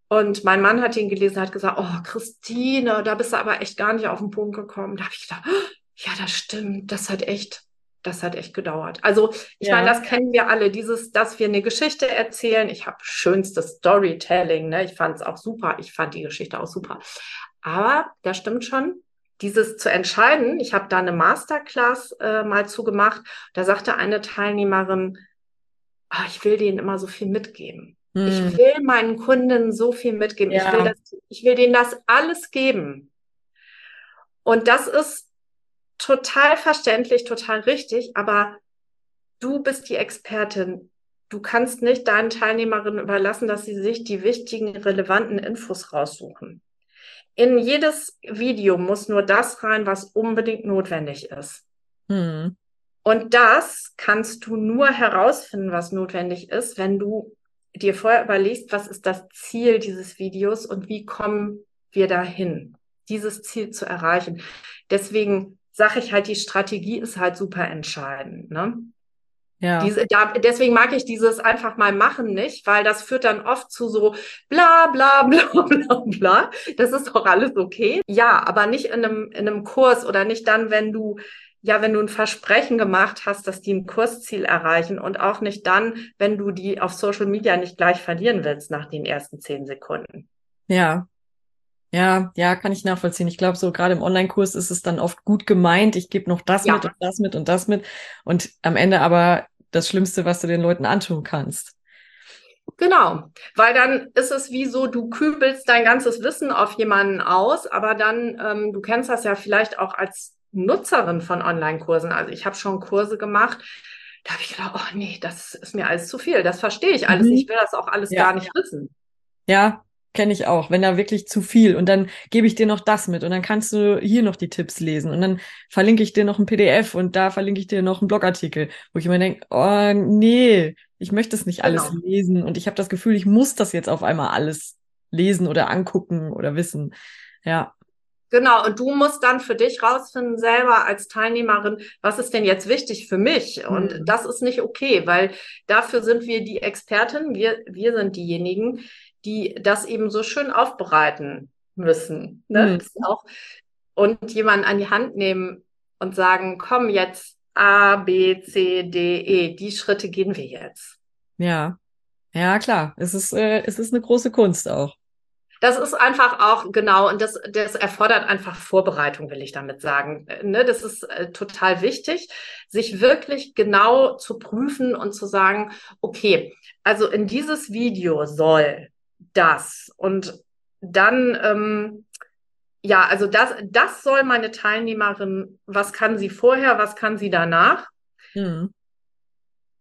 Speaker 2: und mein Mann hat ihn gelesen, hat gesagt, oh, Christine, da bist du aber echt gar nicht auf den Punkt gekommen. Da habe ich gedacht, oh, ja, das stimmt, das hat echt, das hat echt gedauert. Also ich ja. meine, das kennen wir alle, dieses, dass wir eine Geschichte erzählen. Ich habe schönstes Storytelling, ne? Ich fand es auch super. Ich fand die Geschichte auch super. Aber das stimmt schon. Dieses zu entscheiden, ich habe da eine Masterclass äh, mal zugemacht. Da sagte eine Teilnehmerin, oh, ich will denen immer so viel mitgeben. Hm. Ich will meinen Kunden so viel mitgeben. Ja. Ich, will das, ich will denen das alles geben. Und das ist total verständlich, total richtig, aber du bist die Expertin. Du kannst nicht deinen Teilnehmerinnen überlassen, dass sie sich die wichtigen, relevanten Infos raussuchen. In jedes Video muss nur das rein, was unbedingt notwendig ist. Hm. Und das kannst du nur herausfinden, was notwendig ist, wenn du dir vorher überlegst, was ist das Ziel dieses Videos und wie kommen wir dahin, dieses Ziel zu erreichen. Deswegen sage ich halt, die Strategie ist halt super entscheidend. Ne? Ja. Diese, da, deswegen mag ich dieses einfach mal machen nicht, weil das führt dann oft zu so bla bla *laughs* bla bla bla. Das ist doch alles okay. Ja, aber nicht in einem, in einem Kurs oder nicht dann, wenn du ja, wenn du ein Versprechen gemacht hast, dass die ein Kursziel erreichen und auch nicht dann, wenn du die auf Social Media nicht gleich verlieren willst nach den ersten zehn Sekunden.
Speaker 1: Ja. Ja, ja, kann ich nachvollziehen. Ich glaube, so gerade im Online-Kurs ist es dann oft gut gemeint. Ich gebe noch das ja. mit und das mit und das mit. Und am Ende aber das Schlimmste, was du den Leuten antun kannst.
Speaker 2: Genau, weil dann ist es wie so, du kübelst dein ganzes Wissen auf jemanden aus, aber dann, ähm, du kennst das ja vielleicht auch als Nutzerin von Online-Kursen. Also ich habe schon Kurse gemacht. Da habe ich gedacht, oh nee, das ist mir alles zu viel. Das verstehe ich alles. Mhm. Ich will das auch alles ja. gar nicht wissen.
Speaker 1: Ja, kenne ich auch. Wenn da wirklich zu viel und dann gebe ich dir noch das mit und dann kannst du hier noch die Tipps lesen und dann verlinke ich dir noch ein PDF und da verlinke ich dir noch einen Blogartikel, wo ich immer denke, oh nee, ich möchte es nicht genau. alles lesen und ich habe das Gefühl, ich muss das jetzt auf einmal alles lesen oder angucken oder wissen. Ja.
Speaker 2: Genau, und du musst dann für dich rausfinden, selber als Teilnehmerin, was ist denn jetzt wichtig für mich? Und mhm. das ist nicht okay, weil dafür sind wir die Experten, wir, wir sind diejenigen, die das eben so schön aufbereiten müssen. Ne? Mhm. Auch, und jemanden an die Hand nehmen und sagen, komm jetzt A, B, C, D, E, die Schritte gehen wir jetzt.
Speaker 1: Ja, Ja, klar. Es ist, äh, es ist eine große Kunst auch.
Speaker 2: Das ist einfach auch genau und das, das erfordert einfach Vorbereitung, will ich damit sagen. Äh, ne, das ist äh, total wichtig, sich wirklich genau zu prüfen und zu sagen, okay, also in dieses Video soll das und dann ähm, ja, also das, das soll meine Teilnehmerin, was kann sie vorher, was kann sie danach? Mhm.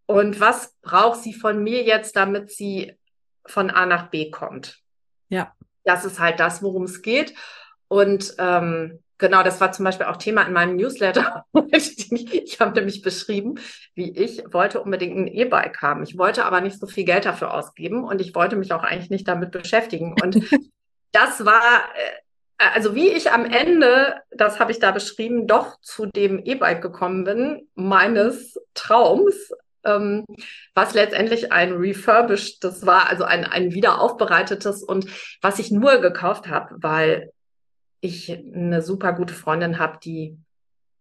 Speaker 2: Und was braucht sie von mir jetzt, damit sie von A nach B kommt?
Speaker 1: Ja.
Speaker 2: Das ist halt das, worum es geht. Und ähm, genau, das war zum Beispiel auch Thema in meinem Newsletter. *laughs* ich habe nämlich beschrieben, wie ich wollte unbedingt ein E-Bike haben. Ich wollte aber nicht so viel Geld dafür ausgeben und ich wollte mich auch eigentlich nicht damit beschäftigen. Und *laughs* das war, äh, also wie ich am Ende, das habe ich da beschrieben, doch zu dem E-Bike gekommen bin, meines Traums, ähm, was letztendlich ein refurbished, das war also ein, ein wiederaufbereitetes und was ich nur gekauft habe, weil ich eine super gute Freundin habe, die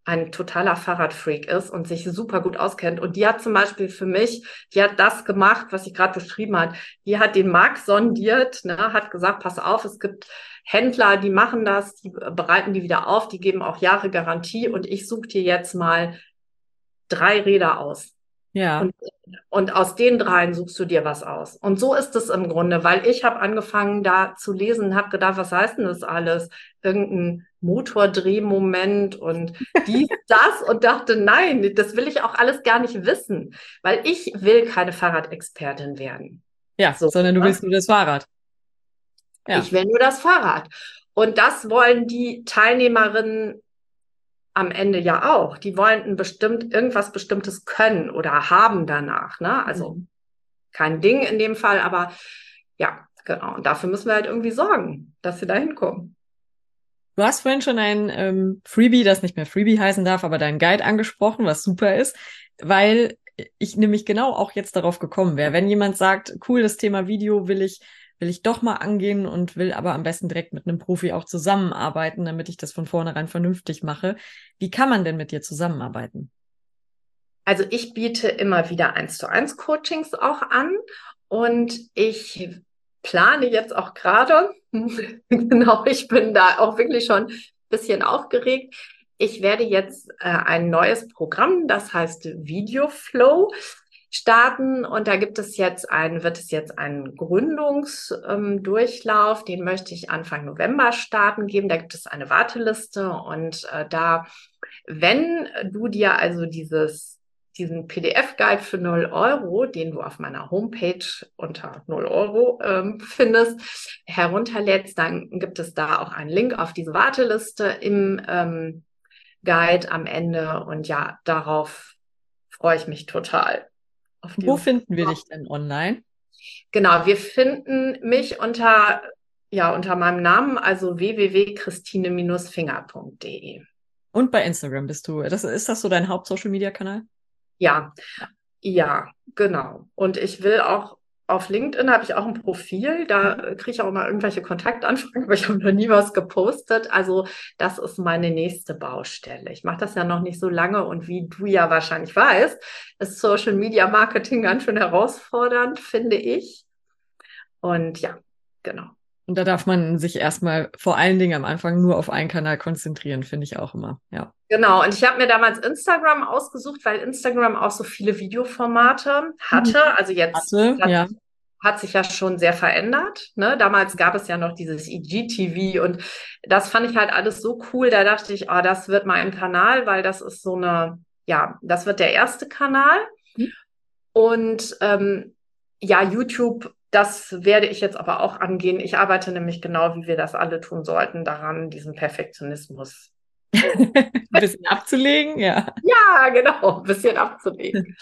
Speaker 2: ein totaler Fahrradfreak ist und sich super gut auskennt. Und die hat zum Beispiel für mich, die hat das gemacht, was ich gerade beschrieben hat. Die hat den Markt sondiert, ne, hat gesagt, pass auf, es gibt Händler, die machen das, die bereiten die wieder auf, die geben auch Jahre Garantie und ich suche dir jetzt mal drei Räder aus.
Speaker 1: Ja.
Speaker 2: Und, und, aus den dreien suchst du dir was aus. Und so ist es im Grunde, weil ich habe angefangen da zu lesen, habe gedacht, was heißt denn das alles? Irgendein Motordrehmoment und dies, *laughs* das und dachte, nein, das will ich auch alles gar nicht wissen, weil ich will keine Fahrradexpertin werden.
Speaker 1: Ja, so, sondern du ne? willst nur das Fahrrad.
Speaker 2: Ja. Ich will nur das Fahrrad. Und das wollen die Teilnehmerinnen am Ende ja auch. Die wollen ein bestimmt irgendwas Bestimmtes können oder haben danach. Ne? Also mhm. kein Ding in dem Fall, aber ja, genau. Und dafür müssen wir halt irgendwie sorgen, dass sie da hinkommen.
Speaker 1: Du hast vorhin schon ein ähm, Freebie, das nicht mehr Freebie heißen darf, aber deinen Guide angesprochen, was super ist, weil ich nämlich genau auch jetzt darauf gekommen wäre. Wenn jemand sagt, cool, das Thema Video will ich will ich doch mal angehen und will aber am besten direkt mit einem Profi auch zusammenarbeiten, damit ich das von vornherein vernünftig mache. Wie kann man denn mit dir zusammenarbeiten?
Speaker 2: Also ich biete immer wieder eins zu eins Coachings auch an und ich plane jetzt auch gerade, *laughs* genau, ich bin da auch wirklich schon ein bisschen aufgeregt. Ich werde jetzt äh, ein neues Programm, das heißt Video Flow starten. Und da gibt es jetzt einen, wird es jetzt einen Gründungsdurchlauf, ähm, den möchte ich Anfang November starten geben. Da gibt es eine Warteliste und äh, da, wenn du dir also dieses diesen PDF-Guide für 0 Euro, den du auf meiner Homepage unter 0 Euro ähm, findest, herunterlädst, dann gibt es da auch einen Link auf diese Warteliste im ähm, Guide am Ende. Und ja, darauf freue ich mich total.
Speaker 1: Wo finden wir dich denn online?
Speaker 2: Genau, wir finden mich unter, ja, unter meinem Namen, also www.christine-finger.de.
Speaker 1: Und bei Instagram bist du, das, ist das so dein Haupt-Social-Media-Kanal?
Speaker 2: Ja, ja, genau. Und ich will auch auf LinkedIn habe ich auch ein Profil, da mhm. kriege ich auch immer irgendwelche Kontaktanfragen, *laughs* aber ich habe noch nie was gepostet. Also das ist meine nächste Baustelle. Ich mache das ja noch nicht so lange und wie du ja wahrscheinlich weißt, ist Social Media Marketing ganz schön herausfordernd, finde ich. Und ja, genau.
Speaker 1: Und da darf man sich erstmal vor allen Dingen am Anfang nur auf einen Kanal konzentrieren, finde ich auch immer. Ja.
Speaker 2: Genau. Und ich habe mir damals Instagram ausgesucht, weil Instagram auch so viele Videoformate hatte. Mhm. Also jetzt hatte, hat, ja. hat, sich ja schon sehr verändert. Ne? Damals gab es ja noch dieses IGTV und das fand ich halt alles so cool. Da dachte ich, oh, das wird mein Kanal, weil das ist so eine, ja, das wird der erste Kanal. Mhm. Und ähm, ja, YouTube das werde ich jetzt aber auch angehen. Ich arbeite nämlich genau, wie wir das alle tun sollten, daran, diesen Perfektionismus
Speaker 1: ein *laughs* bisschen abzulegen, ja.
Speaker 2: Ja, genau, ein bisschen abzulegen.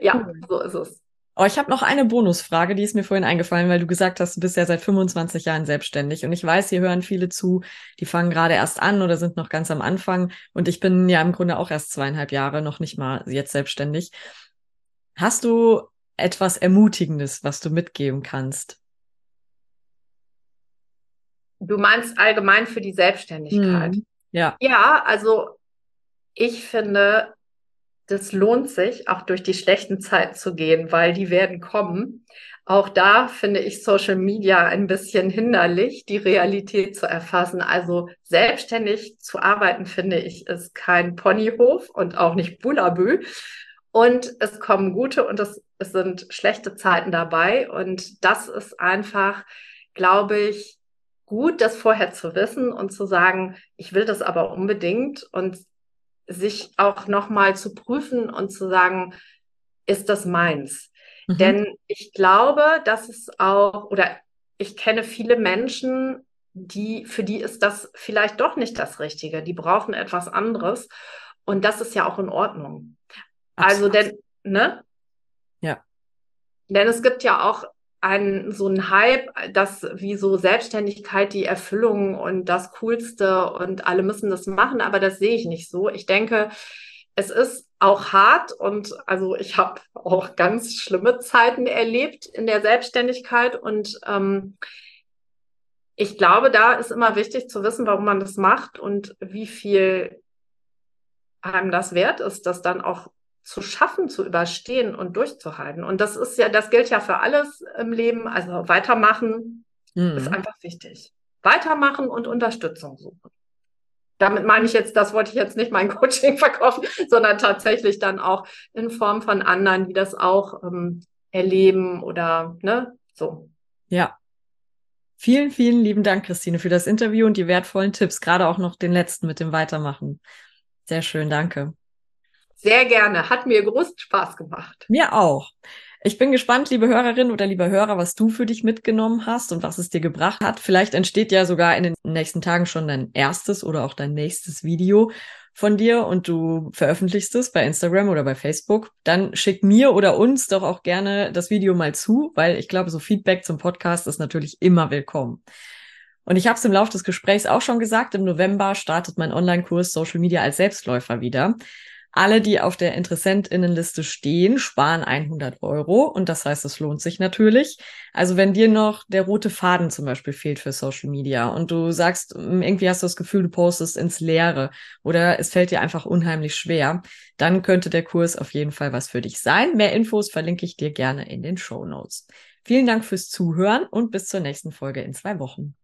Speaker 2: Ja, so ist es.
Speaker 1: Oh, ich habe noch eine Bonusfrage, die ist mir vorhin eingefallen, weil du gesagt hast, du bist ja seit 25 Jahren selbstständig. Und ich weiß, hier hören viele zu, die fangen gerade erst an oder sind noch ganz am Anfang. Und ich bin ja im Grunde auch erst zweieinhalb Jahre, noch nicht mal jetzt selbstständig. Hast du etwas Ermutigendes, was du mitgeben kannst?
Speaker 2: Du meinst allgemein für die Selbstständigkeit?
Speaker 1: Mhm. Ja.
Speaker 2: Ja, also ich finde, das lohnt sich, auch durch die schlechten Zeiten zu gehen, weil die werden kommen. Auch da finde ich Social Media ein bisschen hinderlich, die Realität zu erfassen. Also selbstständig zu arbeiten, finde ich, ist kein Ponyhof und auch nicht Bullabü. Und es kommen gute und es, es sind schlechte Zeiten dabei. Und das ist einfach, glaube ich, gut, das vorher zu wissen und zu sagen, ich will das aber unbedingt und sich auch nochmal zu prüfen und zu sagen, ist das meins? Mhm. Denn ich glaube, dass es auch, oder ich kenne viele Menschen, die, für die ist das vielleicht doch nicht das Richtige. Die brauchen etwas anderes. Und das ist ja auch in Ordnung. Also denn, ne?
Speaker 1: Ja.
Speaker 2: Denn es gibt ja auch ein, so ein Hype, dass wie so Selbstständigkeit die Erfüllung und das Coolste und alle müssen das machen, aber das sehe ich nicht so. Ich denke, es ist auch hart und also ich habe auch ganz schlimme Zeiten erlebt in der Selbstständigkeit und ähm, ich glaube, da ist immer wichtig zu wissen, warum man das macht und wie viel einem das wert ist, das dann auch zu schaffen, zu überstehen und durchzuhalten. Und das ist ja, das gilt ja für alles im Leben. Also weitermachen mhm. ist einfach wichtig. Weitermachen und Unterstützung suchen. Damit meine ich jetzt, das wollte ich jetzt nicht mein *laughs* Coaching verkaufen, sondern tatsächlich dann auch in Form von anderen, die das auch ähm, erleben oder ne, so.
Speaker 1: Ja. Vielen, vielen lieben Dank, Christine, für das Interview und die wertvollen Tipps, gerade auch noch den letzten mit dem Weitermachen. Sehr schön, danke.
Speaker 2: Sehr gerne. Hat mir großen Spaß gemacht.
Speaker 1: Mir auch. Ich bin gespannt, liebe Hörerin oder lieber Hörer, was du für dich mitgenommen hast und was es dir gebracht hat. Vielleicht entsteht ja sogar in den nächsten Tagen schon dein erstes oder auch dein nächstes Video von dir und du veröffentlichst es bei Instagram oder bei Facebook. Dann schick mir oder uns doch auch gerne das Video mal zu, weil ich glaube, so Feedback zum Podcast ist natürlich immer willkommen. Und ich habe es im Laufe des Gesprächs auch schon gesagt, im November startet mein Online-Kurs Social Media als Selbstläufer wieder. Alle, die auf der Interessentinnenliste stehen, sparen 100 Euro und das heißt, es lohnt sich natürlich. Also wenn dir noch der rote Faden zum Beispiel fehlt für Social Media und du sagst, hm, irgendwie hast du das Gefühl, du postest ins Leere oder es fällt dir einfach unheimlich schwer, dann könnte der Kurs auf jeden Fall was für dich sein. Mehr Infos verlinke ich dir gerne in den Show Notes. Vielen Dank fürs Zuhören und bis zur nächsten Folge in zwei Wochen.